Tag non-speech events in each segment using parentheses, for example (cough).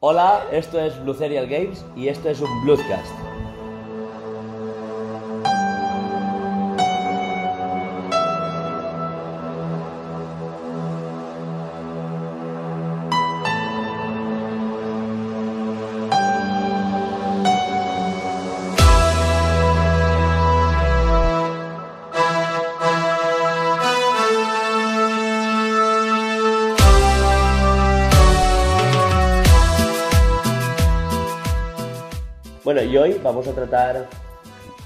Hola, esto es Blue Serial Games y esto es un Bloodcast. Hoy vamos a tratar.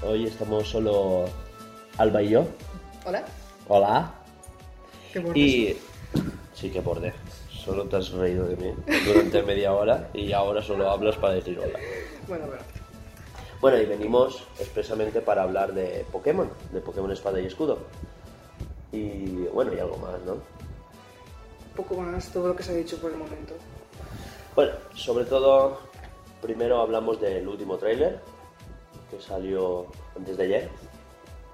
Hoy estamos solo Alba y yo. Hola. Hola. Qué borde. Y. Sí, que borde. Solo te has reído de mí durante (laughs) media hora y ahora solo hablas para decir hola. Bueno, bueno. Bueno, y venimos expresamente para hablar de Pokémon, de Pokémon Espada y Escudo. Y bueno, y algo más, ¿no? Poco más todo lo que se ha dicho por el momento. Bueno, sobre todo, primero hablamos del último tráiler que salió antes de ayer.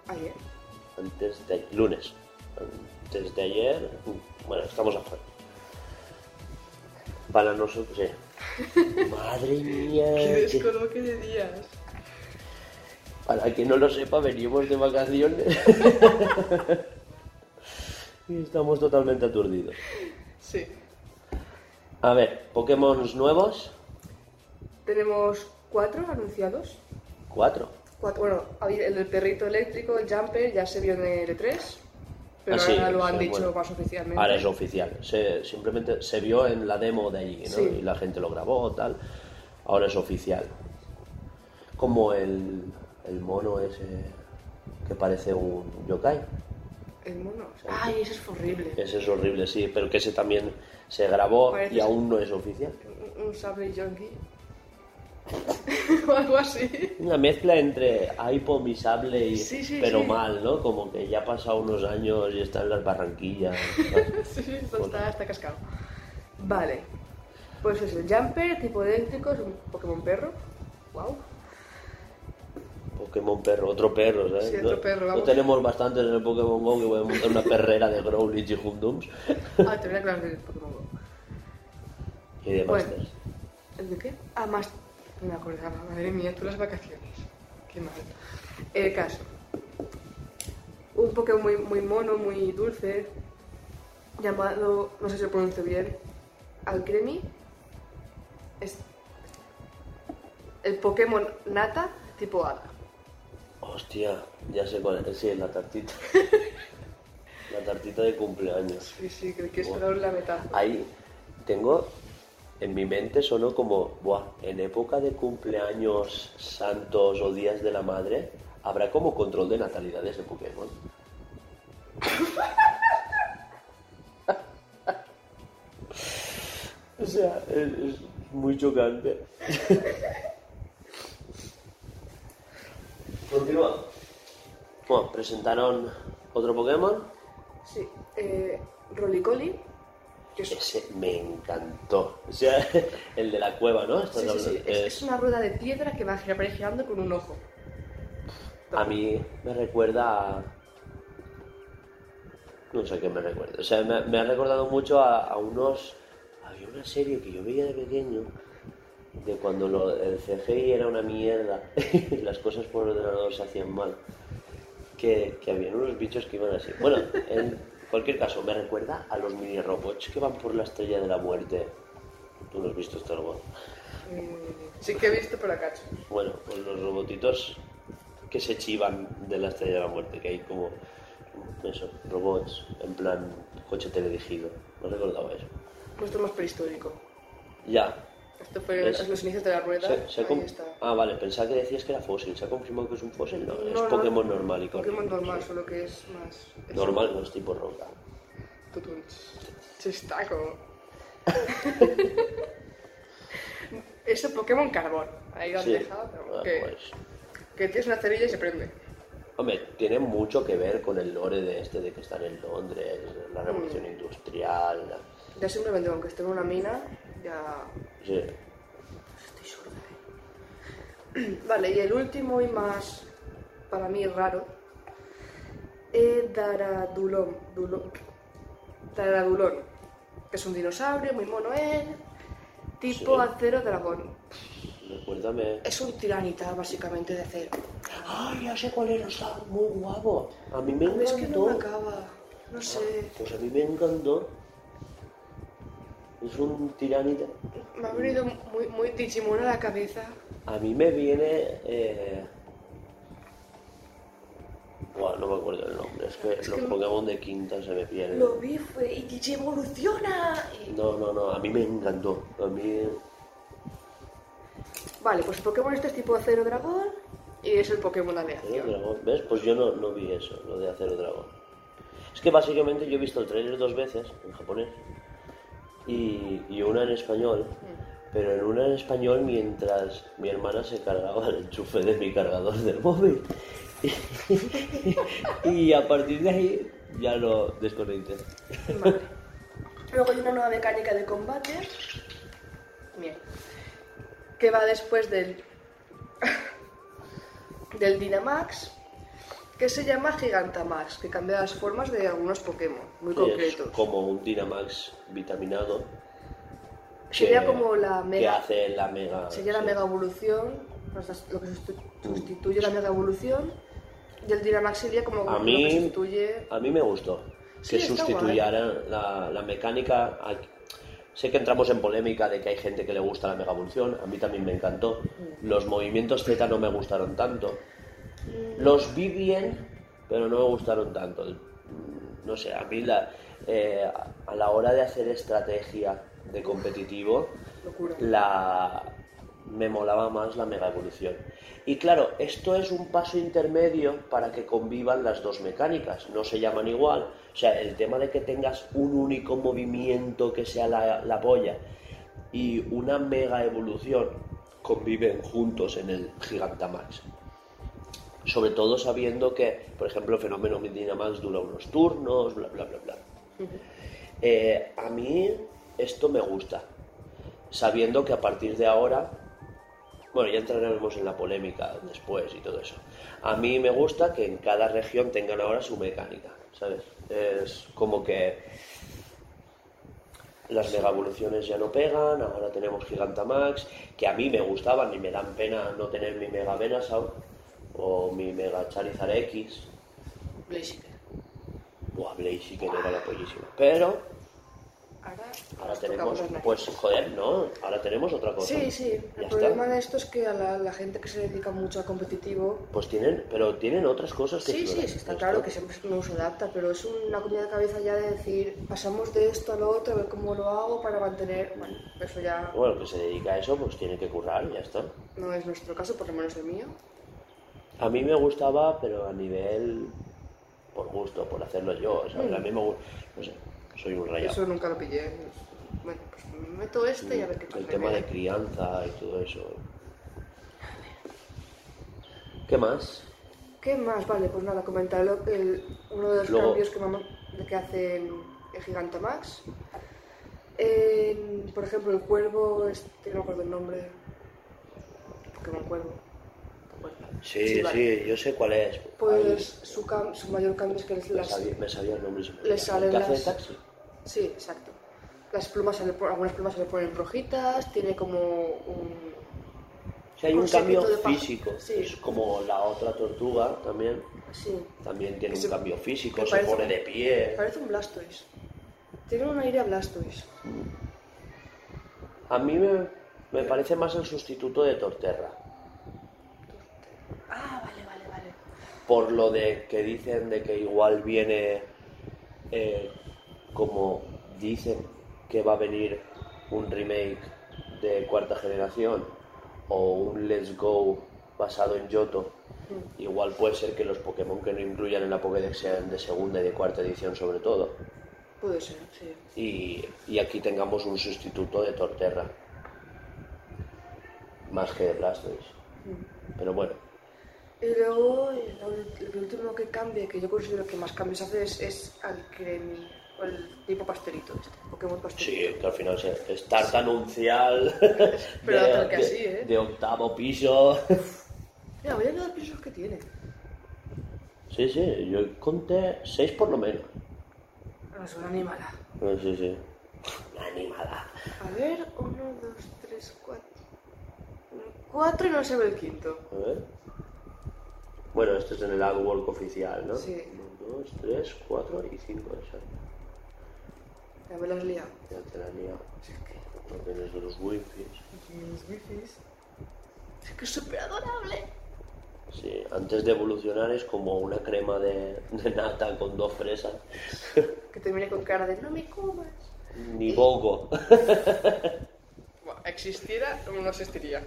Ayer. Antes de lunes. Antes de ayer. Bueno, estamos afuera. Para nosotros, sí. (laughs) Madre mía. Qué que- descoloque de días. Para quien no lo sepa, venimos de vacaciones. (laughs) y estamos totalmente aturdidos. Sí. A ver, Pokémon nuevos. Tenemos cuatro anunciados. Cuatro. Cuatro, bueno, el del perrito eléctrico, el jumper, ya se vio en el E3. Pero Ah, sí, ahora lo han sí, dicho bueno. más oficialmente. Ahora es oficial. Se, simplemente se vio en la demo de allí, ¿no? Sí. Y la gente lo grabó, tal. Ahora es oficial. Como el, el mono ese que parece un yokai. El mono. Ay, ese es horrible. Ese es horrible, sí, pero que ese también se grabó Parece- y aún no es oficial. Un, un sable junkie. (laughs) o algo así. Una mezcla entre iPhone y sable, y, Sí, sí, pero sí. mal, ¿no? Como que ya ha pasado unos años y está en las barranquillas. (laughs) Sí, esto está, está cascado. Vale. Pues es el jumper, tipo eléctrico, es un Pokémon perro. Wow. Pokémon perro, otro perro, ¿sabes? Sí, otro no, perro, no vamos. tenemos bastantes en el Pokémon GO que voy a montar una perrera de Growlithe y Humdums Ah, te voy a (laughs) aclarar del Pokémon Go. y de Bueno. Masters. ¿El de qué? Ah, más. No me acordaba. Madre mía, tú las vacaciones. Qué mal. El caso. Un Pokémon muy, muy mono, muy dulce. Llamado. No sé si lo pronuncio bien. Alcremi. Es. El Pokémon Nata tipo Hada. Hostia, ya sé cuál es. Sí, la tartita. (laughs) la tartita de cumpleaños. Sí, sí, creo que es la mitad. Ahí tengo en mi mente sonó como, buah, en época de cumpleaños santos o días de la madre, habrá como control de natalidad de Pokémon. (laughs) o sea, es, es muy chocante. (laughs) Continúa. Bueno, presentaron otro Pokémon. Sí. Eh, Rolicoli. Ese me encantó. O sea, (laughs) el de la cueva, ¿no? Sí, sí, sí. Es, una rueda de piedra que va girando con un ojo. A mí me recuerda a... No sé qué me recuerda. O sea, me, me ha recordado mucho a, a unos... Había una serie que yo veía de pequeño, de cuando lo- el CGI era una mierda (laughs) y las cosas por ordenador se hacían mal. Que, que habían unos bichos que iban así. Bueno, en cualquier caso, me recuerda a los mini robots que van por la estrella de la muerte. Tú no has visto Star Wars. Mm, sí que he visto por acá. Bueno, pues los robotitos que se chivan de la estrella de la muerte, que hay como eso, robots en plan coche teledirigido. No recordaba eso. Esto es más prehistórico. Ya. Esto fue Es- los inicios de la rueda. Se- se ha Ahí com- está. ah, vale, pensaba que decías que era fósil. ¿Se ha confirmado que es un fósil? No, es No, no, Pokémon normal y Pokémon corriente. normal, solo que es más. es- Normal, no es tipo roca. Tutun. Chistaco. (laughs) Eso Pokémon Carbón. Ahí lo han Sí. dejado, pero Ah, que, pues. que tienes una cerilla y se prende. Hombre, tiene mucho que ver con el lore de este de que están en Londres, la revolución Mm. industrial. la- Ya simplemente aunque esté en una mina, ya. Sí. Estoy sorda. eh. (clears throat) Vale, y el último y más. Para mí raro. Es Daradulón. Dulón. Daradulón. Que es un dinosaurio, muy mono él. tipo Sí. acero dragón. Recuérdame. Es un tiranita, básicamente, de acero. ¡Ay, ya sé cuál era! Está muy guapo. A mí me encantó. Es que no me acaba. No sé. Pues a mí me encantó. Es un tiranita. Me ha venido muy, muy Digimon a la cabeza. A mí me viene. Eh... Buah, no me acuerdo el nombre. Es que Es los que- Pokémon de quinta se me pierden. Lo vi, fue y Digievoluciona. Y- No, no, no. A mí me encantó. A mí. Vale, pues el Pokémon este es tipo acero dragón y es el Pokémon de Acero aleación. Dragón. ¿Ves? Pues yo no, no vi eso, lo de Acero Dragón. Es que básicamente yo he visto el trailer dos veces en japonés y, y una en español. Pero en una en español mientras mi hermana se cargaba el enchufe de mi cargador del móvil. (laughs) y a partir de ahí ya lo desconecté. Vale. (laughs) Luego hay una nueva mecánica de combate. Bien. Que va después del. (laughs) del Dynamax. Que se llama Gigantamax. Que cambia las formas de algunos Pokémon. Muy Es concretos. como un Dynamax vitaminado. Sería que- como la Que mega. hace la mega. Sería la sí. mega evolución. Lo que sustitu- sustituye la mega evolución. Y el Dynamax sería como A lo mí- que sustituye. A mí me gustó Sí, que está sustituyeran la, la mecánica. Sé que entramos en polémica de que hay gente que le gusta la mega evolución, a mí también me encantó. Los movimientos Z no me gustaron tanto. Los vi bien, pero no me gustaron tanto. No sé, a mí la, eh, a la hora de hacer estrategia de competitivo, Locura. la me molaba más la mega evolución. Y claro, esto es un paso intermedio para que convivan las dos mecánicas, no se llaman igual. O sea, el tema de que tengas un único movimiento que sea la, la polla y una mega evolución conviven juntos en el Gigantamax. Sobre todo sabiendo que, por ejemplo, el fenómeno Dynamax dura unos turnos, bla, bla, bla, bla. Eh, a mí esto me gusta, sabiendo que a partir de ahora, bueno, ya entraremos en la polémica después y todo eso. A mí me gusta que en cada región tengan ahora su mecánica, ¿sabes? Es como que las mega evoluciones ya no pegan, ahora tenemos Gigantamax, que a mí me gustaban y me dan pena no tener mi Mega Venusaur o mi Mega Charizard X. Blaziken. Buah, Blaziken era la pollísima. Pero Ahora, tenemos, pues joder, no, ahora tenemos otra cosa. Sí, sí. Ya El problema está. de esto es que a la, la gente que se dedica mucho al competitivo. Pues tienen, pero tienen otras cosas que Sí, sí, sí, está claro que siempre uno se adapta, pero es una comida de cabeza ya de decir, pasamos de esto a lo otro, a ver cómo lo hago para mantener. Bueno, eso ya Bueno, el que se dedica a eso, pues tiene que currar, ya está. no es nuestro caso, por lo menos el mío. A mí me gustaba, pero a nivel por gusto, por hacerlo yo, ¿sabes? A mí me gusta, no sé, soy un rayado. Eso nunca lo pillé. Bueno, pues me meto este y a ver qué tal. El tema de crianza y todo eso. ¿Qué más? ¿Qué más? Vale, pues nada, comentar uno de los Luego- cambios que, mama- que hace el, el Gigantamax. En, por ejemplo, el cuervo, este, no me acuerdo el nombre. Pokémon Cuervo. Sí, sí, yo sé cuál es. Pues su, cam- su mayor cambio es que les, me, las, sabía, me sabía el nombre. le salen ¿El que hace de las- taxi? Sí, exacto. Las plumas se le pon- algunas plumas se le ponen rojitas, tiene como un... Sí, hay un Un cambio séquito de paja. físico. Sí. Es como la otra tortuga también. Sí, También tiene Que un se- cambio físico, que se parece pone de pie. parece un Blastoise. Tiene un aire a Blastoise. A mí me, me parece más el sustituto de Torterra. Ah, vale, vale, vale. Por lo de que dicen de que igual viene eh, como dicen que va a venir un remake de cuarta generación o un Let's Go basado en Yoto. Igual puede ser que los Pokémon que no incluyan en la Pokédex sean de segunda y de cuarta edición sobre todo. Puede ser, sí. Y, y aquí tengamos un sustituto de Torterra. Más que de Blastoise. Pero bueno, Y luego, el último que cambia, que yo considero que más cambios hace, es, es al cremi, o el tipo pastelito, este, Pokémon pastelito. sí, que al final se- es tarta anuncial (laughs) Pero de, tal que de- así, ¿eh? de octavo piso. (laughs) Mira, voy a ver los pisos que tiene. Sí, sí, yo conté seis por lo menos. Ah, es una animala. Ah, Sí, sí. Una animada. A ver, uno, dos, tres, cuatro. Cuatro y no se ve el quinto. A ver. Bueno, esto es en el artwork oficial, ¿no? Sí. Uno, dos, tres, cuatro y cinco, exacto. Ya me las has liado. Ya te la he liado. Es que No tienes de los wifis. los wifis. Es que es súper adorable. Sí, antes de evolucionar es como una crema de, de nata con dos fresas. Que te mire con cara de no me comas. Ni. Bueno, existiera o no existiría.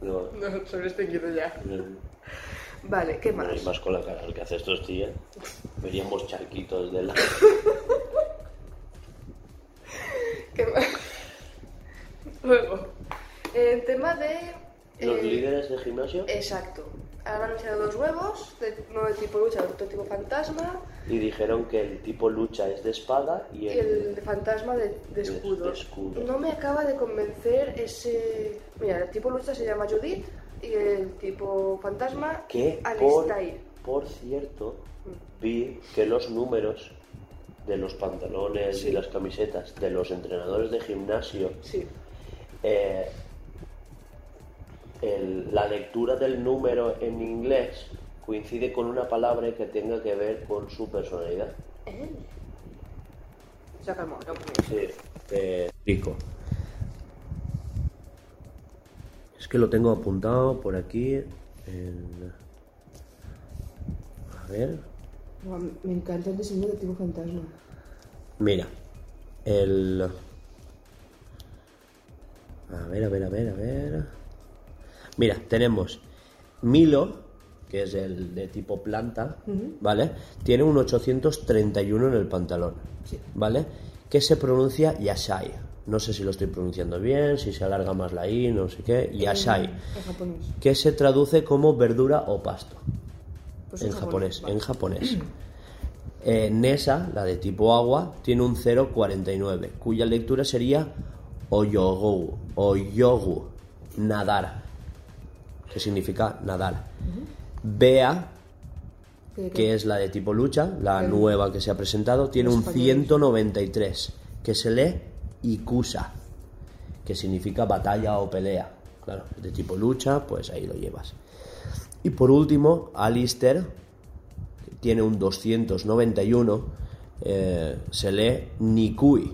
No. No, sobre este quito ya. no. Vale, ¿qué más? y más con la cara que hace estos tíos. Veríamos charquitos de la... (laughs) ¿Qué más? Luego, el tema de... Los eh, líderes de gimnasio Exacto. Han enseñado dos huevos, de, uno de tipo lucha, otro tipo fantasma, y dijeron que el tipo lucha es de espada y y el... el fantasma de, de escudo. de escudo. No me acaba de convencer ese... Mira, el tipo lucha se llama Judith y el tipo fantasma Que por, Alistair. por cierto vi que los números de los pantalones Sí. y las camisetas de los entrenadores de gimnasio Sí. eh, el- la lectura del número en inglés coincide con una palabra que tenga que ver con su personalidad. ¿Eh? Se ha calmado, no, pues Sí, te explico. Es que lo tengo apuntado por aquí. en- A ver. Me encanta el diseño de tipo fantasma. Mira, el... A ver, a ver, a ver, a ver. Mira, tenemos Milo, que es el de tipo planta, ¿vale? Tiene un 831 en el pantalón, Sí. ¿vale? Que se pronuncia Yashai. No sé si lo estoy pronunciando bien, si se alarga más la I, no sé qué. Yashai. En japonés. Que se traduce como verdura o pasto Pues en japonés, en japonés. (clears throat) Eh, Nesa, la de tipo agua, tiene un 0,49, cuya lectura sería Oyogu, Oyogu, nadar, que significa nadar. Bea, que es la de tipo lucha, la nueva que se ha presentado, tiene un español. 193, que se lee Ikusa, que significa batalla o pelea. Claro, de tipo lucha, pues ahí lo llevas. Y por último, Alistair, que tiene un 291, eh, se lee Nikui,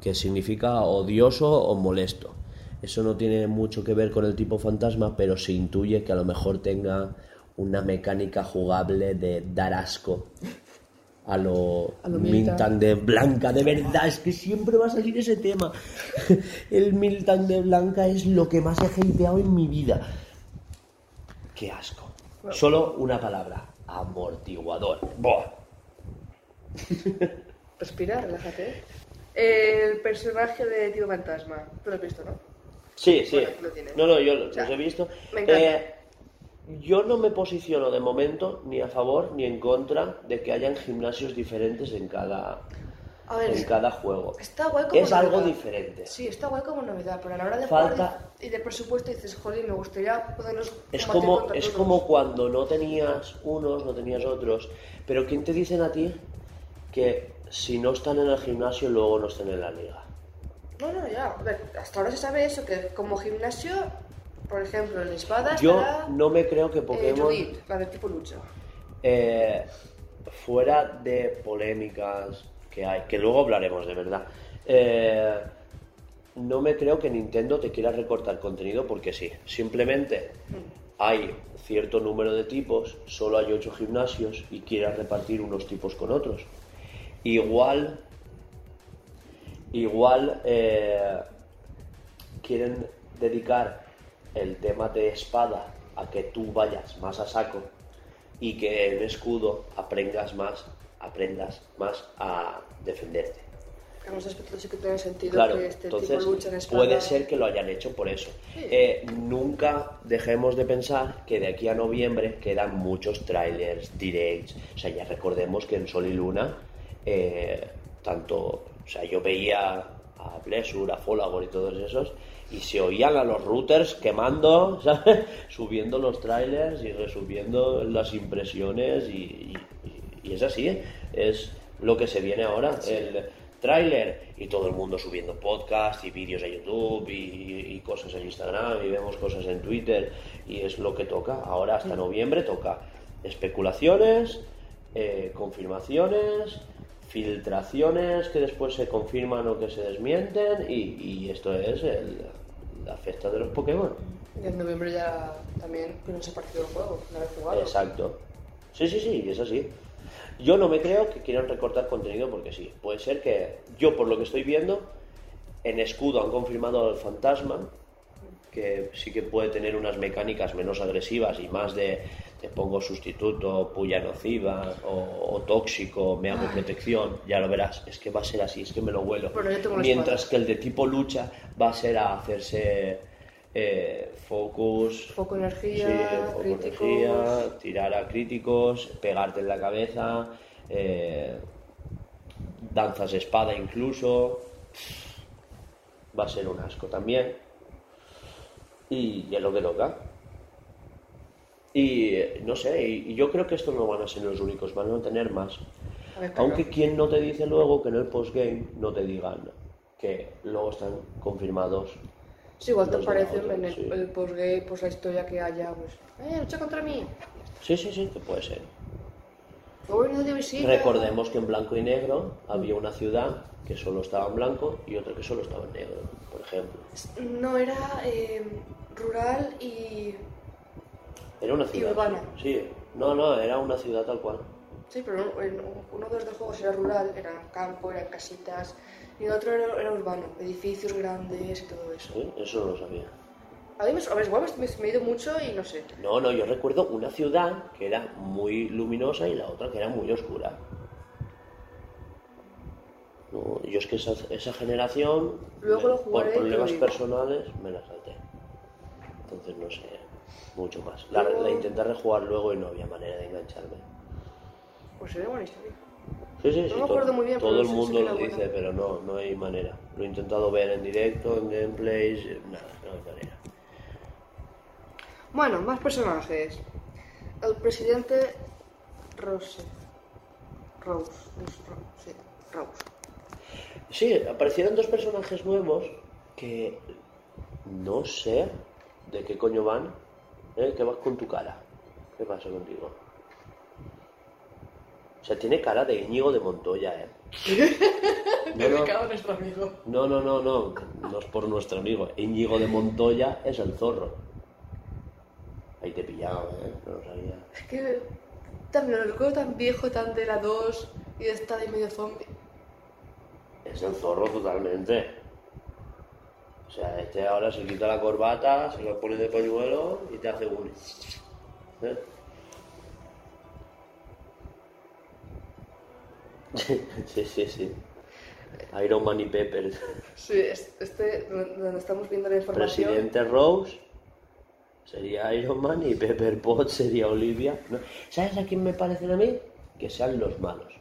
que significa odioso o molesto. Eso no tiene mucho que ver con el tipo fantasma, pero se intuye que a lo mejor tenga una mecánica jugable de dar asco a lo, A lo Miltan. de Blanca. De verdad, es que siempre va a salir ese tema. (laughs) El Miltan de Blanca es lo que más he hateado en mi vida. Qué asco. Solo una palabra. Amortiguador. Buah. (laughs) Respira, relájate. El personaje de tipo fantasma. Tú lo has visto, ¿no? Sí, sí. Bueno, lo. No, no, yo sea, he visto. me encanta. Eh, yo no me posiciono de momento ni a favor ni en contra de que hayan gimnasios diferentes en cada, A ver, en cada juego. está guay como Es algo diferente. Sí, está guay como novedad, pero a la hora de Falta- jugar y de presupuesto dices, jolín, me gustaría poderlos Es como, es todos". como cuando no tenías unos, no tenías otros. Pero ¿quién te dicen a ti que si no están en el gimnasio luego no estén en la liga? No, no, ya. a ver, hasta ahora se sabe eso, que como gimnasio, por ejemplo, en espada Yo estará, no me creo que eh, Pokémon... Judith, la de tipo lucha. Eh, fuera de polémicas que hay, que luego hablaremos de verdad, eh, no me creo que Nintendo te quiera recortar contenido porque sí. Simplemente hay cierto número de tipos, solo hay ocho gimnasios y quiera repartir unos tipos con otros. Igual, igual eh, quieren dedicar el tema de espada a que tú vayas más a saco y que en escudo aprendas más, aprendas más a defenderte. En ese aspecto sí que tiene sentido Claro, que este entonces tipo lucha en espada... puede ser que lo hayan hecho por eso. Sí. Eh, nunca dejemos de pensar que de aquí a noviembre quedan muchos trailers, directs. O sea, ya recordemos que en Sol y Luna, eh, tanto, o sea, yo veía a Blessur, a Folagor y todos esos, y se oían a los routers quemando, (laughs) ¿sabes? Subiendo los trailers y resubiendo las impresiones y, y- y es así, ¿eh? es lo que se viene ahora. El- tráiler y todo el mundo subiendo podcast y vídeos a YouTube y, y cosas en Instagram y vemos cosas en Twitter y es lo que toca. Ahora hasta noviembre toca especulaciones, eh, confirmaciones, filtraciones que después se confirman o que se desmienten y, y esto es el- la fiesta de los Pokémon. Y en noviembre ya también que nos ha parecido el juego, no haber jugado. Exacto. Sí, sí, sí, es así. Yo no me creo que quieran recortar contenido porque sí. Puede ser que yo, por lo que estoy viendo, en Escudo han confirmado al fantasma, que sí que puede tener unas mecánicas menos agresivas y más de te pongo sustituto, puya nociva o, o tóxico, me hago protección, ya lo verás, es que va a ser así, es que me lo huelo. Bueno, la Mientras que el de tipo lucha va a ser a hacerse eh, focus, Foco energía, Sí, foco energía, tirar a críticos, pegarte en la cabeza, eh, danzas de espada incluso. Va a ser un asco también. Y es lo que toca. Y no sé, y, yo creo que estos no van a ser los únicos, van a tener más. A ver, pero- Aunque quien no te dice luego que en el postgame no te digan que luego están confirmados. Sí, igual te parece en el, sí. el postgame, pues la historia que haya, pues, ¡eh, lucha contra mí! Sí, sí, sí, que puede ser. Recordemos que en blanco y negro había una ciudad que solo estaba en blanco y otra que solo estaba en negro, por ejemplo. No, era eh, rural y... Era una ciudad. urbana. Sí, no, no, era una ciudad tal cual. Sí, pero uno de los dos juegos era rural, era campo, eran casitas, y el otro era, era urbano, edificios grandes y todo eso. Sí, Eso no lo sabía. A mí me, a ver, igual me, me he ido mucho y no sé. No, no, yo recuerdo una ciudad que era muy luminosa y la otra que era muy oscura. No, yo es que esa, esa generación, Luego lo por jugaré problemas personales, me la salté. Entonces no sé mucho más. La, la intenté rejugar luego y no había manera de engancharme. Pues sería buena historia. Sí, sí, No sí. me to- acuerdo muy bien, todo el mundo lo buena. dice, pero no, no hay manera. Lo he intentado ver en directo, en gameplays, eh, nada, no hay manera. Bueno, más personajes. El presidente Rose. Rose. Rose, Rose, sí, Rose. Sí, aparecieron dos personajes nuevos que no sé de qué coño van. ¿Eh? ¿Qué vas con tu cara? ¿Qué pasa contigo? O sea, tiene cara de Íñigo de Montoya, ¿eh? (laughs) No, no, cago en nuestro amigo. no, no, no, no, no es por nuestro amigo. Íñigo de Montoya es el zorro. Ahí te he pillado, ¿eh? No lo sabía. Es que también lo recuerdo tan viejo, tan de la 2 y de estar ahí medio zombie. Es el zorro totalmente. O sea, este ahora se quita la corbata, se lo pone de pañuelo y te hace un... ¿Eh? Sí, sí, sí. Iron Man y Pepper. Sí, es- este, donde estamos viendo la información. Presidente Rose sería Iron Man y Pepper Potts sería Olivia. No, ¿Sabes a quién me parecen a mí? Que sean los malos.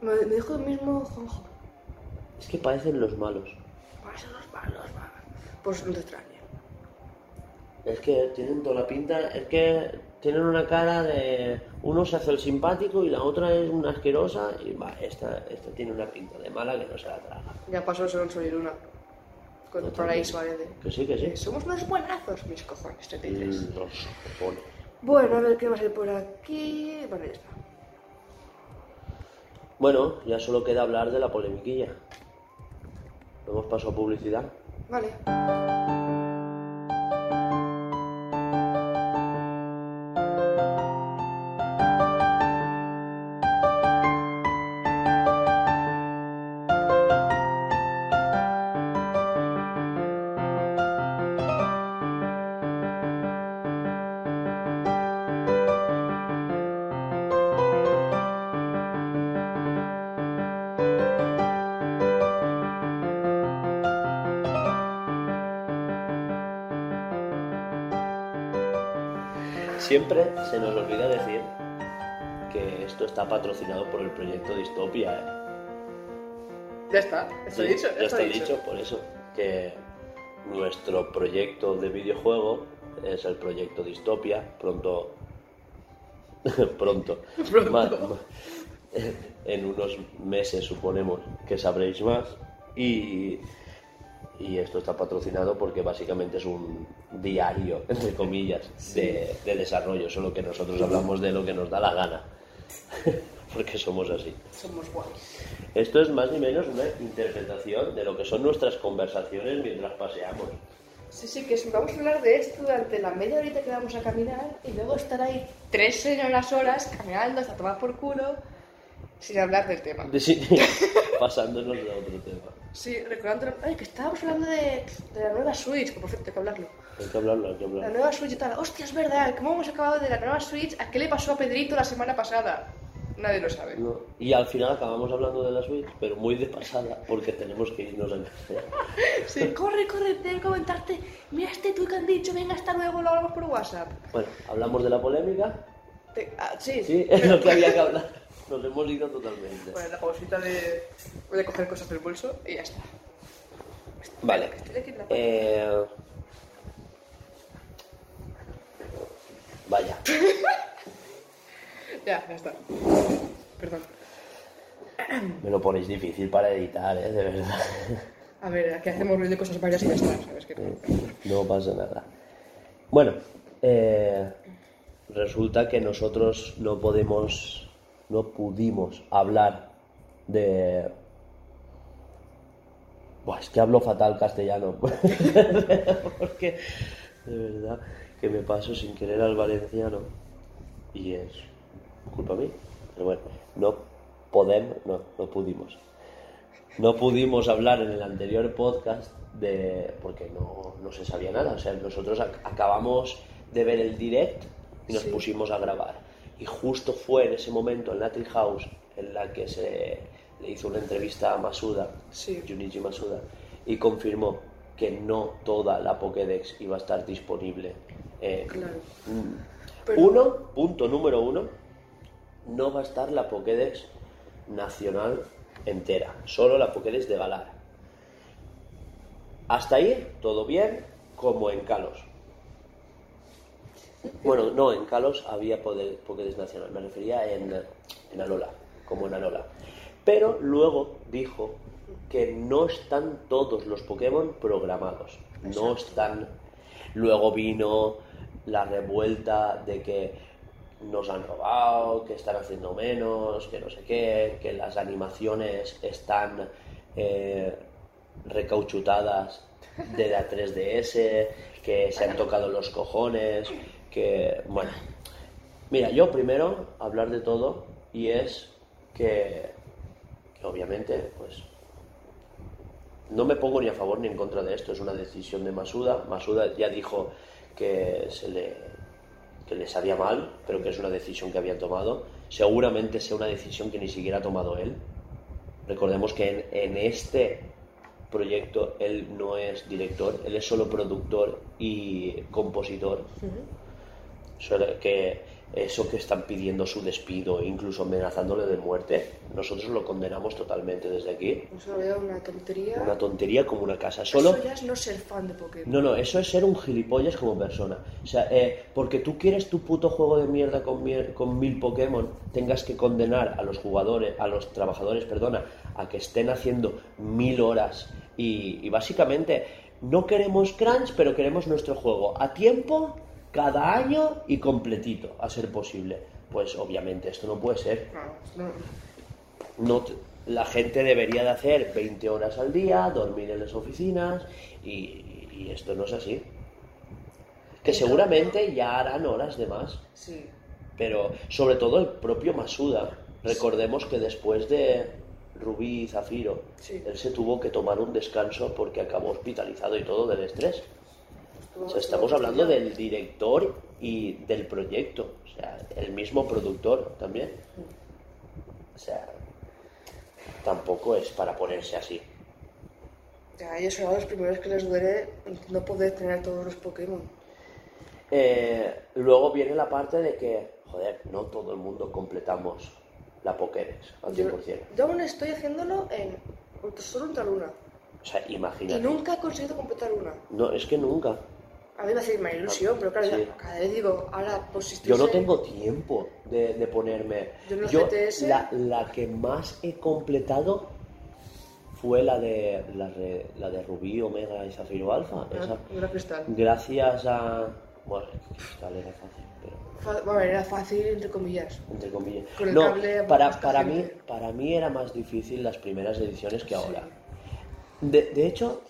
Me, me dijo el mismo Juanjo. Es que parecen los malos. Va. Pues no te. Es que tienen toda la pinta, es que tienen una cara de... Uno se hace el simpático y la otra es una asquerosa y va, esta, esta tiene una pinta de mala que no se la traga. Ya pasó eso en Sol y Luna. Con paraíso de Que sí, que sí. Somos unos buenazos, mis cojones, 33. Mm, Los cojones. Bueno, a ver qué va a ser por aquí. Bueno, ya está. Bueno, ya solo queda hablar de la polemiquilla. Damos paso a publicidad. Vale. Siempre se nos olvida decir que esto está patrocinado por el proyecto Distopia. ¿eh? Ya está. Está Sí, dicho. ya está dicho, por eso. Que nuestro proyecto de videojuego es el proyecto Distopia. Pronto. (laughs) pronto. Pronto. En unos meses suponemos que sabréis más y, y esto está patrocinado porque básicamente es un diario, entre comillas, de, de desarrollo, solo que nosotros hablamos de lo que nos da la gana, (laughs) porque somos así. Somos guays. Esto es más ni menos una interpretación de lo que son nuestras conversaciones mientras paseamos. Sí, sí, que vamos a hablar de esto durante la media horita que vamos a caminar y luego estar ahí tres señoras horas caminando hasta tomar por culo sin hablar del tema. De- sí, (laughs) pasándonos a otro tema. Sí, recordando, ay, que estábamos hablando de, de la nueva Switch, que por cierto hay que hablarlo. Hay que hablarlo, hay que La hablarlo. nueva Switch y tal. Hostia, es verdad, ¿cómo hemos acabado de la nueva Switch? ¿A qué le pasó a Pedrito la semana pasada? Nadie lo sabe. No, Y al final acabamos hablando de la Switch, pero muy de pasada, porque tenemos que irnos a casa. (laughs) Sí, corre, corre, tengo que comentarte. Mira este tú que han dicho, venga, hasta luego, lo hablamos por WhatsApp. Bueno, hablamos de la polémica. Te- ah, sí, Sí, (laughs) es lo que había que hablar. Nos hemos ido totalmente. Bueno, la pausita de. Voy a coger cosas del bolso y ya está. Vale. Estoy aquí en la- Eh... Vaya. (laughs) Ya, ya está. Perdón. Me lo ponéis difícil para editar, ¿eh? De verdad. A ver, aquí hacemos ruido de cosas varias y ya está, ¿sabes? Que No pasa nada. Bueno, eh, resulta que nosotros no podemos, no pudimos hablar de... Buah, es que hablo fatal castellano. (laughs) Porque, de verdad, que me paso sin querer al valenciano. Y es culpa mía. Pero bueno, no podemos, no, no pudimos. No pudimos hablar en el anterior podcast de porque no, no se sabía nada. O sea, nosotros ac- acabamos de ver el direct y nos Sí. pusimos a grabar. Y justo fue en ese momento en la Treehouse en la que se le hizo una entrevista a Masuda, Sí. Junichi Masuda, y confirmó que no toda la Pokédex iba a estar disponible. Claro. Pero- Uno, punto número uno, no va a estar la Pokédex nacional entera, solo la Pokédex de Galar. Hasta ahí, todo bien, como en Kalos. Bueno, no, en Kalos había poder- Pokédex nacional, me refería en, en Alola, como en Alola. Pero luego dijo que no están todos los Pokémon programados, no están. Luego vino la revuelta de que nos han robado, que están haciendo menos, que no sé qué, que las animaciones están eh, recauchutadas de la 3DS, que se han tocado los cojones, que bueno. Mira, yo primero hablar de todo y es que, obviamente pues no me pongo ni a favor ni en contra de esto, es una decisión de Masuda. Masuda ya dijo que se le que sabía mal, pero que es una decisión que habían tomado. Seguramente sea una decisión que ni siquiera ha tomado él. Recordemos que en, este proyecto él no es director, él es solo productor y compositor. Que eso que están pidiendo su despido, incluso amenazándole de muerte, nosotros lo condenamos totalmente desde aquí. Eso era una tontería. Una tontería como una casa. Solo Eso ya es no ser fan de Pokémon. no, no, eso es ser un gilipollas como persona. O sea, eh, porque tú quieres tu puto juego de mierda con, mier- con mil Pokémon, tengas que condenar a los jugadores, a los trabajadores, perdona, a que estén haciendo mil horas. Y, y básicamente, no queremos crunch, pero queremos nuestro juego a tiempo, cada año y completito, a ser posible. Pues obviamente esto no puede ser No, la gente debería de hacer 20 horas al día, dormir en las oficinas y, y esto no es así. Que seguramente ya harán horas de más, Sí. pero sobre todo el propio Masuda. Recordemos que después de Rubí y Zafiro, Sí. él se tuvo que tomar un descanso porque acabó hospitalizado y todo del estrés. O sea, estamos hablando del director y del proyecto, o sea, el mismo productor también. O sea, tampoco es para ponerse así. Ya, ellos son los primeros que les duele no poder tener todos los Pokémon. Eh, luego viene la parte de que, joder, no todo el mundo completamos la Pokédex al Yo, 100%. yo aún estoy haciéndolo en solo un tal una. O sea, Y imagínate. nunca he conseguido completar una. No, es que nunca. A mí me hace más ilusión, pero claro, Sí. cada vez digo, ahora pues Yo no en- tengo tiempo de, de ponerme. Yo los GTS la, la que más he completado fue la de la, de Rubí, Omega y Zafiro Alfa. Ah, Esa- una cristal. gracias a. Bueno, Cristal era fácil, pero. Bueno, era fácil, entre comillas. Entre comillas. Con el no, cable para, para, mí, para mí era más difícil las primeras ediciones que Sí. ahora. De, de hecho,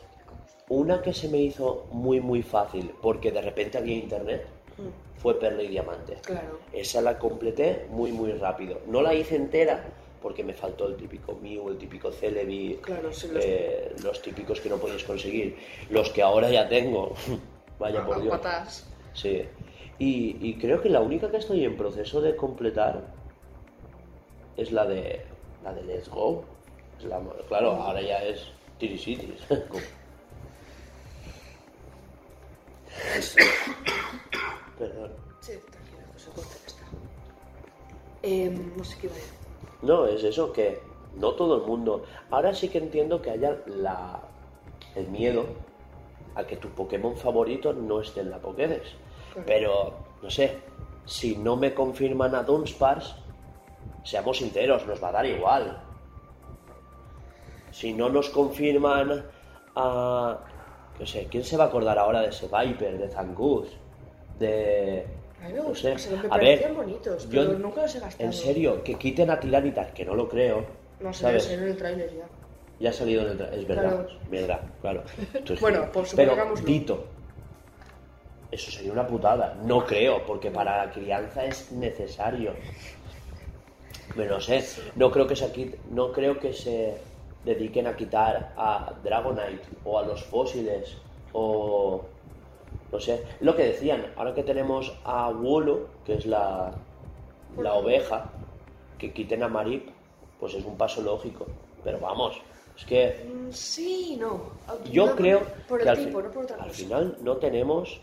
una que se me hizo muy, muy fácil, porque de repente había internet, Mm, fue Perla y Diamante. Claro. Esa la completé muy, muy rápido. No la hice entera porque me faltó el típico Mew, el típico Celebi, Claro, sí, los- eh, los típicos que no podéis conseguir. Los que ahora ya tengo. (laughs) Vaya por Dios. patas. Sí. Y, y creo que la única que estoy en proceso de completar es la de la de Let's Go. Es la- claro, ahora ya es Tiricitis. (laughs) Perdón. Sí, está. Eh, no sé qué iba a decir. No, es eso, que no todo el mundo. Ahora sí que entiendo que haya la, el miedo a que tu Pokémon favorito no esté en la Pokédex. Claro. Pero, no sé, si no me confirman a Dunsparce, seamos sinceros, nos va a dar igual. Si no nos confirman a. No sé, ¿quién se va a acordar ahora de ese Viper, de Zangoose? De. A mí me no sé. se A ver, bonitos, yo- pero nunca los he gastado. En serio, que quiten a Tilanitar, que no lo creo. No sé, ¿sabes? en el tráiler ya. Ya ha salido en el tra- es verdad, Claro. verdad, claro. Entonces, (laughs) Bueno, por pero supongámoslo. Dito, eso sería una putada. No creo, porque para la crianza es necesario. Pero no sé, no creo que se quit- no creo que se dediquen a quitar a Dragonite o a los fósiles o no sé, lo que decían, ahora que tenemos a Wolo, que es la, la oveja, que quiten a Marip, pues es un paso lógico. Pero vamos, es que Mm, Sí, no. yo No, creo Por que el al, tipo, fi- no por otra al cosa. final no tenemos.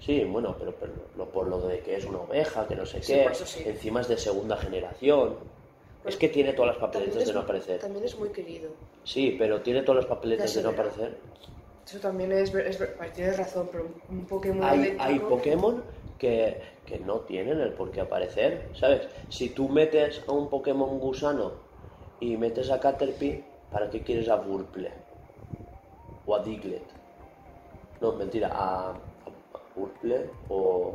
Sí, bueno, pero, pero por lo de que es una oveja, que no sé Sí, qué, sí. encima es de segunda generación. Es que tiene todas las papeletas de no aparecer. También es muy querido. Sí, pero tiene todas las papeletas de no aparecer. Eso también es, ver- es tienes razón, pero un- un Pokémon Hay, eléctrico- hay Pokémon que, que no tienen el por qué aparecer, ¿sabes? Si tú metes a un Pokémon gusano y metes a Caterpie, ¿para qué quieres a Burple? O a Diglett. No, mentira, a, a Burple o...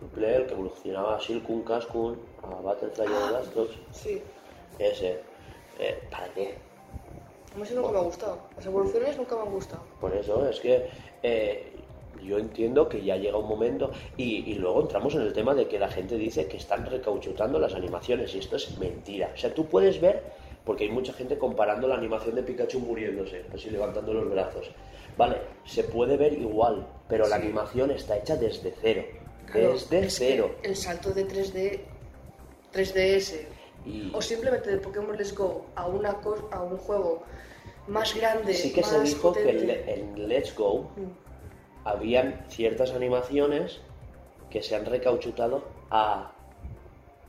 El que evolucionaba a Silcoon, Cascoon, a Butterfly y a Blastoise. Sí. Ese. Eh, ¿Para qué? A mí eso nunca me ha gustado. Las evoluciones nunca me han gustado. Por eso es que eh, yo entiendo que ya llega un momento y, y luego entramos en el tema de que la gente dice que están recauchutando las animaciones y esto es mentira. O sea, tú puedes ver, porque hay mucha gente comparando la animación de Pikachu muriéndose, así levantando los brazos. Vale, se puede ver igual, pero la animación está hecha desde cero. Claro, desde es cero. el salto de 3D, 3DS, Y o simplemente de Pokémon Let's Go a, una a un juego más grande, sí que más se dijo que potente. en en Let's Go Mm. habían ciertas animaciones que se han recauchutado a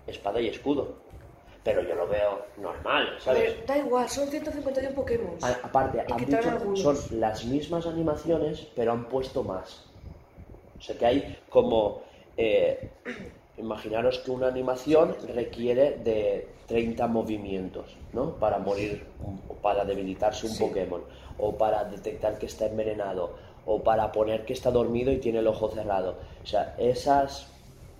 espada y escudo. Pero yo lo veo normal, ¿sabes? ver, da igual, son 151 Pokémon. Aparte, han dicho son las mismas animaciones, pero han puesto más. O sea que hay como... eh, imaginaros que una animación requiere de 30 movimientos, ¿no? Para morir, o para debilitarse un Sí. Pokémon, o para detectar que está envenenado, o para poner que está dormido y tiene el ojo cerrado. O sea, esas,